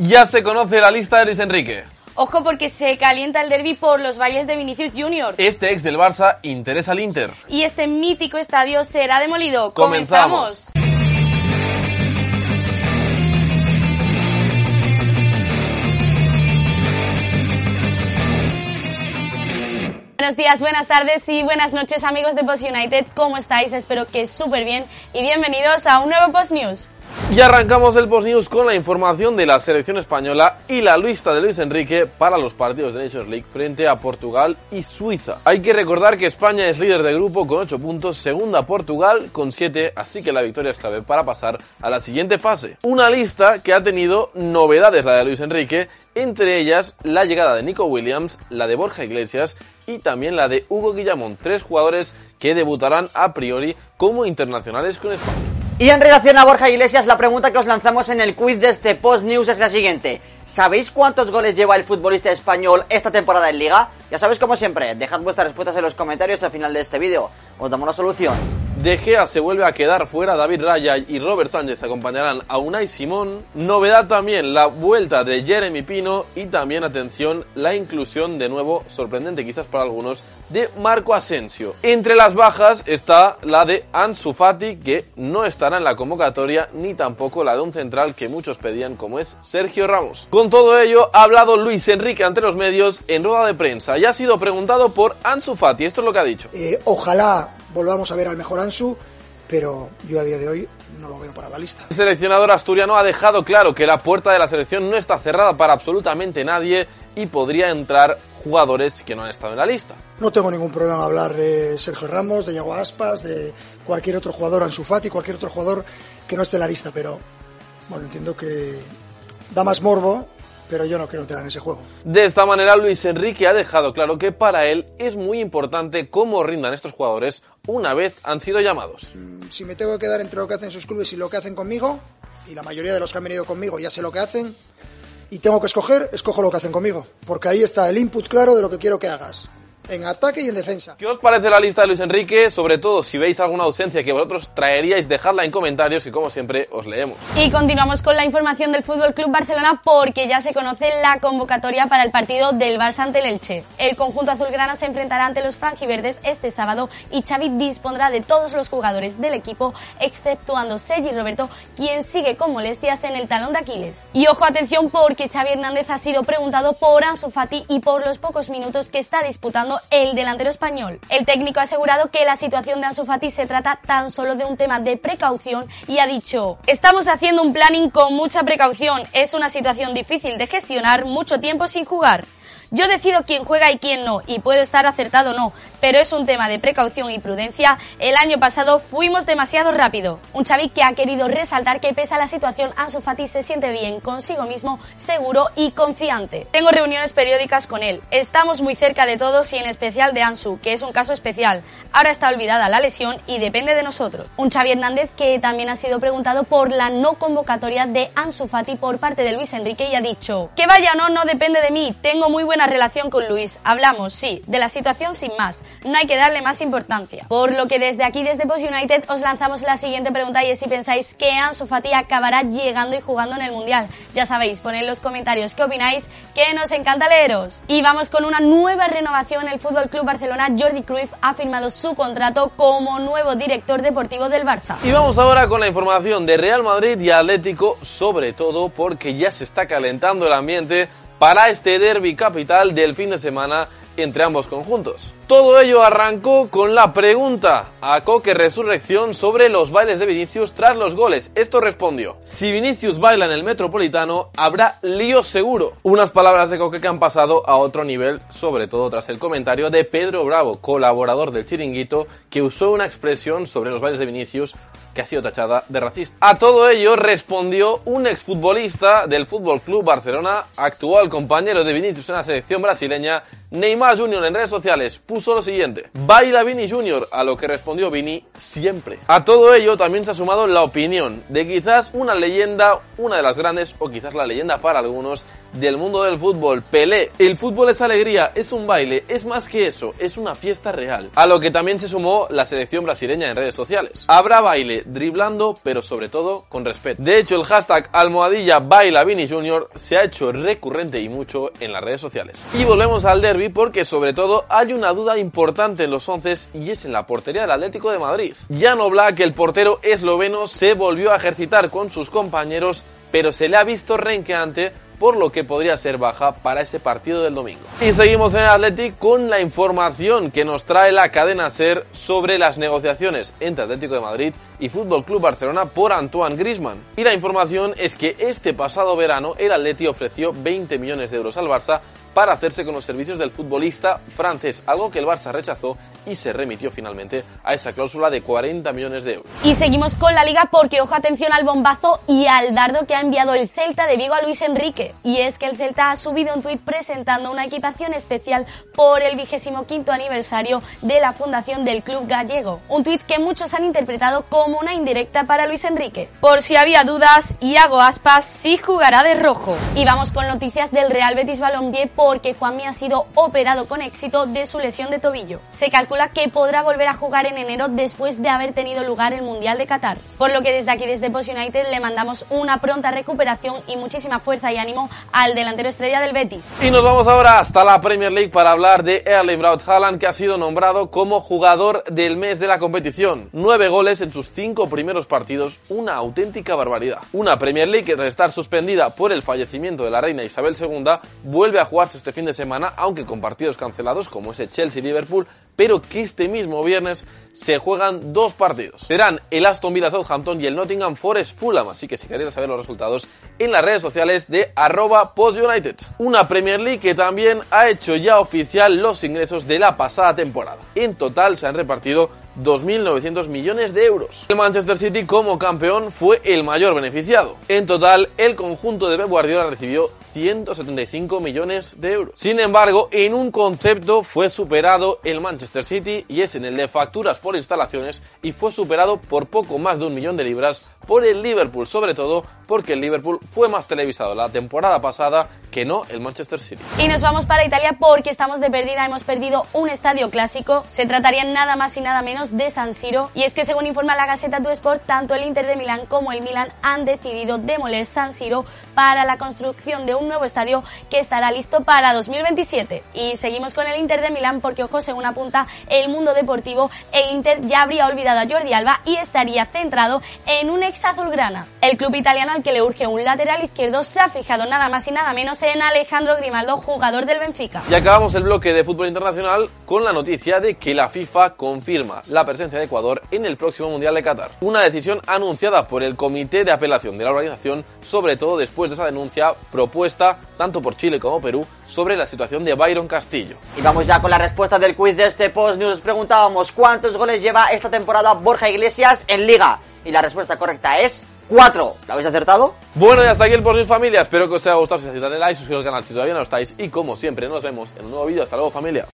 Ya se conoce la lista de Luis Enrique. Ojo porque se calienta el derby por los bailes de Vinicius Junior. Este ex del Barça interesa al Inter. Y este mítico estadio será demolido. Comenzamos. Buenos días, buenas tardes y buenas noches amigos de Post United. ¿Cómo estáis? Espero que súper bien y bienvenidos a un nuevo Post News. Y arrancamos el Post News con la información de la selección española y la lista de Luis Enrique para los partidos de Nations League frente a Portugal y Suiza. Hay que recordar que España es líder de grupo con 8 puntos, segunda Portugal con 7, así que la victoria es clave para pasar a la siguiente fase. Una lista que ha tenido novedades la de Luis Enrique, entre ellas la llegada de Nico Williams, la de Borja Iglesias y también la de Hugo Guillamón, tres jugadores que debutarán a priori como internacionales con España. Y en relación a Borja Iglesias, la pregunta que os lanzamos en el quiz de este Post News es la siguiente. ¿Sabéis cuántos goles lleva el futbolista español esta temporada en Liga? Ya sabéis, como siempre, dejad vuestras respuestas en los comentarios al final de este vídeo. Os damos una solución. De Gea se vuelve a quedar fuera, David Raya y Robert Sánchez acompañarán a Unai Simón. Novedad también la vuelta de Jeremy Pino y también, atención, la inclusión de nuevo, sorprendente quizás para algunos, de Marco Asensio. Entre las bajas está la de Ansu Fati, que no estará en la convocatoria, ni tampoco la de un central que muchos pedían como es Sergio Ramos. Con todo ello, ha hablado Luis Enrique ante los medios en rueda de prensa y ha sido preguntado por Ansu Fati. Esto es lo que ha dicho. Eh, ojalá volvamos a ver al mejor Ansu, pero yo a día de hoy no lo veo para la lista. El seleccionador asturiano ha dejado claro que la puerta de la selección no está cerrada para absolutamente nadie y podría entrar jugadores que no han estado en la lista. No tengo ningún problema en hablar de Sergio Ramos, de Yago Aspas, de cualquier otro jugador, Ansu Fati, cualquier otro jugador que no esté en la lista, pero bueno, entiendo que da más morbo pero yo no quiero entrar en ese juego. De esta manera, Luis Enrique ha dejado claro que para él es muy importante cómo rindan estos jugadores una vez han sido llamados. Si me tengo que quedar entre lo que hacen sus clubes y lo que hacen conmigo, y la mayoría de los que han venido conmigo ya sé lo que hacen, y tengo que escoger, escojo lo que hacen conmigo, porque ahí está el input claro de lo que quiero que hagas en ataque y en defensa. ¿Qué os parece la lista de Luis Enrique? Sobre todo si veis alguna ausencia que vosotros traeríais, dejadla en comentarios y como siempre os leemos. Y continuamos con la información del Fútbol Club Barcelona porque ya se conoce la convocatoria para el partido del Barça ante el Elche. El conjunto azulgrana se enfrentará ante los franjiverdes este sábado y Xavi dispondrá de todos los jugadores del equipo exceptuando Sergi Roberto, quien sigue con molestias en el talón de Aquiles. Y ojo atención porque Xavi Hernández ha sido preguntado por Ansu Fati y por los pocos minutos que está disputando el delantero español. El técnico ha asegurado que la situación de Ansu Fati se trata tan solo de un tema de precaución y ha dicho, estamos haciendo un planning con mucha precaución, es una situación difícil de gestionar mucho tiempo sin jugar. Yo decido quién juega y quién no, y puedo estar acertado o no, pero es un tema de precaución y prudencia. El año pasado fuimos demasiado rápido. Un Xavi que ha querido resaltar que pese a la situación, Ansu Fati se siente bien consigo mismo, seguro y confiante. Tengo reuniones periódicas con él. Estamos muy cerca de todos y en especial de Ansu, que es un caso especial. Ahora está olvidada la lesión y depende de nosotros. Un Xavi Hernández que también ha sido preguntado por la no convocatoria de Ansu Fati por parte de Luis Enrique y ha dicho, que vaya o no, no depende de mí. Tengo muy buena relación con Luis. Hablamos, sí, de la situación sin más. No hay que darle más importancia. Por lo que desde aquí, desde Post United, os lanzamos la siguiente pregunta y es si pensáis que Ansu Fati acabará llegando y jugando en el Mundial. Ya sabéis, poned en los comentarios qué opináis, que nos encanta leeros. Y vamos con una nueva renovación en el Fútbol Club Barcelona. Jordi Cruyff ha firmado su contrato como nuevo director deportivo del Barça. Y vamos ahora con la información de Real Madrid y Atlético, sobre todo porque ya se está calentando el ambiente para este derby capital del fin de semana entre ambos conjuntos. Todo ello arrancó con la pregunta a Coque Resurrección sobre los bailes de Vinicius tras los goles. Esto respondió, si Vinicius baila en el Metropolitano, habrá lío seguro. Unas palabras de Coque que han pasado a otro nivel, sobre todo tras el comentario de Pedro Bravo, colaborador del Chiringuito, que usó una expresión sobre los bailes de Vinicius que ha sido tachada de racista. A todo ello respondió un exfutbolista del Fútbol Club Barcelona, actual compañero de Vinicius en la selección brasileña, Neymar Jr. en redes sociales puso lo siguiente, baila Vini Jr., a lo que respondió Vini siempre. A todo ello también se ha sumado la opinión de quizás una leyenda, una de las grandes, o quizás la leyenda para algunos, del mundo del fútbol, Pelé. El fútbol es alegría, es un baile, es más que eso, es una fiesta real. A lo que también se sumó la selección brasileña en redes sociales. Habrá baile, driblando, pero sobre todo con respeto. De hecho, el hashtag almohadilla baila Vini Jr. se ha hecho recurrente y mucho en las redes sociales. Y volvemos al derby porque sobre todo hay una duda importante en los once y es en la portería del Atlético de Madrid. Jan Oblak, el portero esloveno, se volvió a ejercitar con sus compañeros, pero se le ha visto renqueante por lo que podría ser baja para ese partido del domingo. Y seguimos en el Athletic con la información que nos trae la cadena SER sobre las negociaciones entre Atlético de Madrid y Fútbol Club Barcelona por Antoine Griezmann. Y la información es que este pasado verano el Atleti ofreció 20 millones de euros al Barça para hacerse con los servicios del futbolista francés, algo que el Barça rechazó y se remitió finalmente a esa cláusula de 40 millones de euros. Y seguimos con la liga porque ojo atención al bombazo y al dardo que ha enviado el Celta de Vigo a Luis Enrique. Y es que el Celta ha subido un tuit presentando una equipación especial por el vigésimo quinto aniversario de la fundación del club gallego. Un tuit que muchos han interpretado como una indirecta para Luis Enrique. Por si había dudas, Iago Aspas sí jugará de rojo. Y vamos con noticias del Real Betis Balompié porque Juanmi ha sido operado con éxito de su lesión de tobillo. Se calcula que podrá volver a jugar en enero después de haber tenido lugar el Mundial de Qatar. Por lo que desde aquí, desde Post United, le mandamos una pronta recuperación y muchísima fuerza y ánimo al delantero estrella del Betis. Y nos vamos ahora hasta la Premier League para hablar de Erling Braut Haaland, que ha sido nombrado como jugador del mes de la competición. Nueve goles en sus cinco primeros partidos, una auténtica barbaridad. Una Premier League que tras estar suspendida por el fallecimiento de la reina Isabel II, vuelve a jugarse este fin de semana, aunque con partidos cancelados como ese Chelsea-Liverpool, pero que este mismo viernes se juegan dos partidos. Serán el Aston Villa Southampton y el Nottingham Forest Fulham, así que si queréis saber los resultados en las redes sociales de arroba postunited. Una Premier League que también ha hecho ya oficial los ingresos de la pasada temporada. En total se han repartido 2.900 millones de euros. El Manchester City como campeón fue el mayor beneficiado. En total, el conjunto de Pep Guardiola recibió 175 millones de euros. Sin embargo, en un concepto fue superado el Manchester City y es en el de facturas por instalaciones y fue superado por poco más de un millón de libras por el Liverpool, sobre todo porque el Liverpool fue más televisado la temporada pasada que no el Manchester City. Y nos vamos para Italia porque estamos de perdida, hemos perdido un estadio clásico. Se trataría nada más y nada menos de San Siro. Y es que según informa la Gaceta du Sport, tanto el Inter de Milán como el Milán han decidido demoler San Siro para la construcción de un nuevo estadio que estará listo para 2027. Y seguimos con el Inter de Milán porque, ojo, según apunta el mundo deportivo, el Inter ya habría olvidado a Jordi Alba y estaría centrado en un ex azulgrana. El club italiano al que le urge un lateral izquierdo se ha fijado nada más y nada menos en Alejandro Grimaldo, jugador del Benfica. Y acabamos el bloque de fútbol internacional con la noticia de que la FIFA confirma la presencia de Ecuador en el próximo Mundial de Qatar. Una decisión anunciada por el Comité de Apelación de la organización, sobre todo después de esa denuncia propuesta tanto por Chile como Perú sobre la situación de Byron Castillo. Y vamos ya con la respuesta del quiz de este post news. Preguntábamos cuántos goles lleva esta temporada Borja Iglesias en Liga. Y la respuesta correcta es 4. ¿Lo habéis acertado? Bueno, y hasta aquí el post news familia. Espero que os haya gustado. Si os ha like, suscribiros al canal si todavía no lo estáis. Y como siempre, nos vemos en un nuevo vídeo. Hasta luego familia.